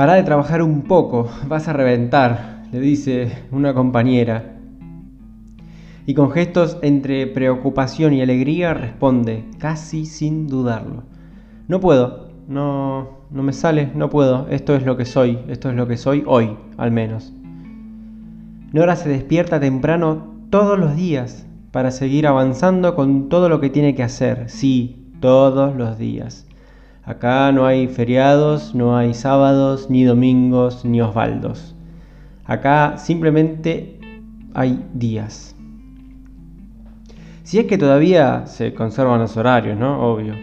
Pará de trabajar un poco, vas a reventar, le dice una compañera. Y con gestos entre preocupación y alegría responde, casi sin dudarlo. No puedo, no, no me sale, no puedo, esto es lo que soy, esto es lo que soy hoy, al menos. Nora se despierta temprano todos los días para seguir avanzando con todo lo que tiene que hacer, sí, todos los días. Acá no hay feriados, no hay sábados, ni domingos, ni osvaldos. Acá simplemente hay días. Si es que todavía se conservan los horarios, ¿no? Obvio.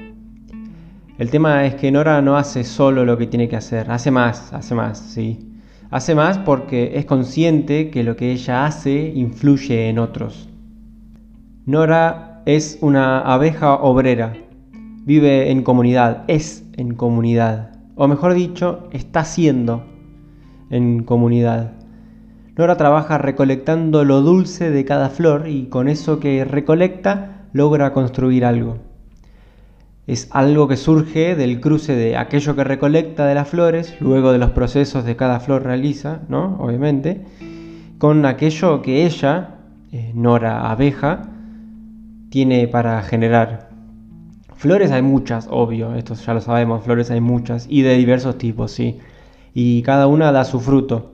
El tema es que Nora no hace solo lo que tiene que hacer, hace más, hace más, sí. Hace más porque es consciente que lo que ella hace influye en otros. Nora es una abeja obrera, vive en comunidad, es en comunidad, o mejor dicho, está siendo en comunidad. Nora trabaja recolectando lo dulce de cada flor y con eso que recolecta logra construir algo. Es algo que surge del cruce de aquello que recolecta de las flores, luego de los procesos que cada flor realiza, ¿no? Obviamente, con aquello que ella, eh, Nora abeja, tiene para generar. Flores hay muchas, obvio, esto ya lo sabemos, flores hay muchas y de diversos tipos, sí. Y cada una da su fruto,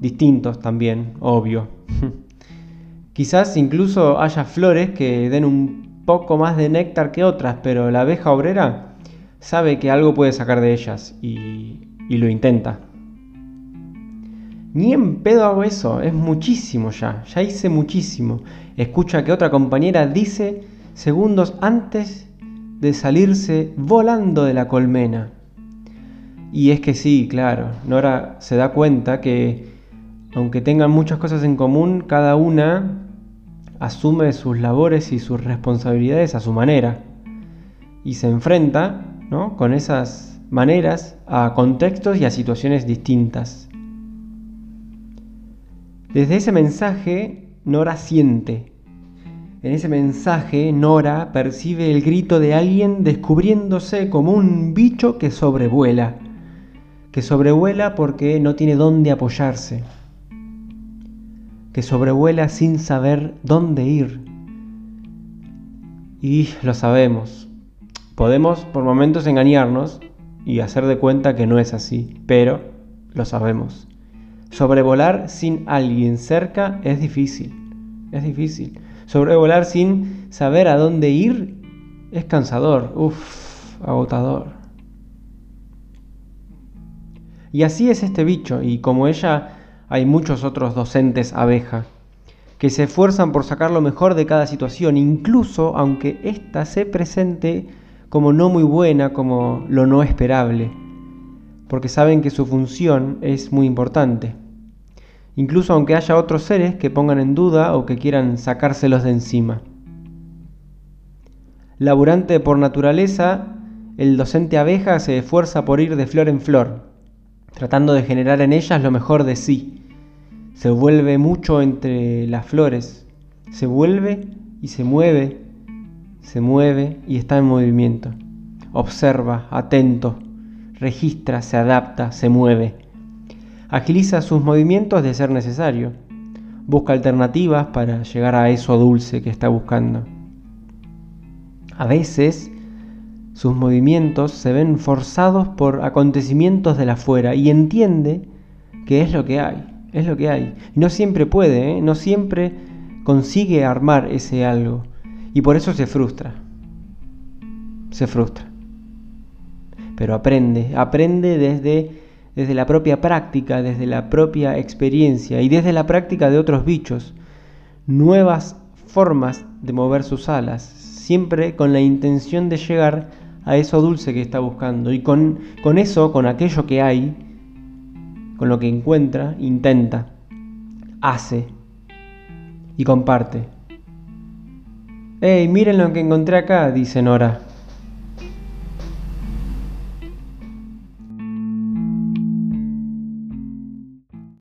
distintos también, obvio. Quizás incluso haya flores que den un poco más de néctar que otras, pero la abeja obrera sabe que algo puede sacar de ellas y, lo intenta. Ni en pedo hago eso, es muchísimo ya, ya hice muchísimo. Escucha que otra compañera dice segundos antes de salirse volando de la colmena. Y es que sí, claro, Nora se da cuenta que aunque tengan muchas cosas en común, cada una asume sus labores y sus responsabilidades a su manera. Y se enfrenta ¿no? con esas maneras a contextos y a situaciones distintas. Desde ese mensaje, Nora siente. En ese mensaje, Nora percibe el grito de alguien descubriéndose como un bicho que sobrevuela. Que sobrevuela porque no tiene dónde apoyarse. Que sobrevuela sin saber dónde ir. Y lo sabemos. Podemos por momentos engañarnos y hacer de cuenta que no es así, pero lo sabemos. Sobrevolar sin alguien cerca es difícil, es difícil. Sobrevolar sin saber a dónde ir es cansador, uff, agotador. Y así es este bicho, y como ella hay muchos otros docentes abeja, que se esfuerzan por sacar lo mejor de cada situación, incluso aunque ésta se presente como no muy buena, como lo no esperable porque saben que su función es muy importante. Incluso aunque haya otros seres que pongan en duda o que quieran sacárselos de encima. Laburante por naturaleza, el docente abeja se esfuerza por ir de flor en flor, tratando de generar en ellas lo mejor de sí. Se vuelve mucho entre las flores, se vuelve y se mueve, se mueve y está en movimiento. Observa, atento, registra, se adapta, se mueve. Agiliza sus movimientos de ser necesario. Busca alternativas para llegar a eso dulce que está buscando. A veces sus movimientos se ven forzados por acontecimientos de la afuera y entiende que es lo que hay, es lo que hay. Y no siempre puede, ¿eh? no siempre consigue armar ese algo y por eso se frustra. Se frustra pero aprende, aprende desde, desde la propia práctica, desde la propia experiencia y desde la práctica de otros bichos, nuevas formas de mover sus alas, siempre con la intención de llegar a eso dulce que está buscando y con, eso, con aquello que hay, con lo que encuentra, intenta, hace y comparte. ¡Hey, miren lo que encontré acá! dice Nora.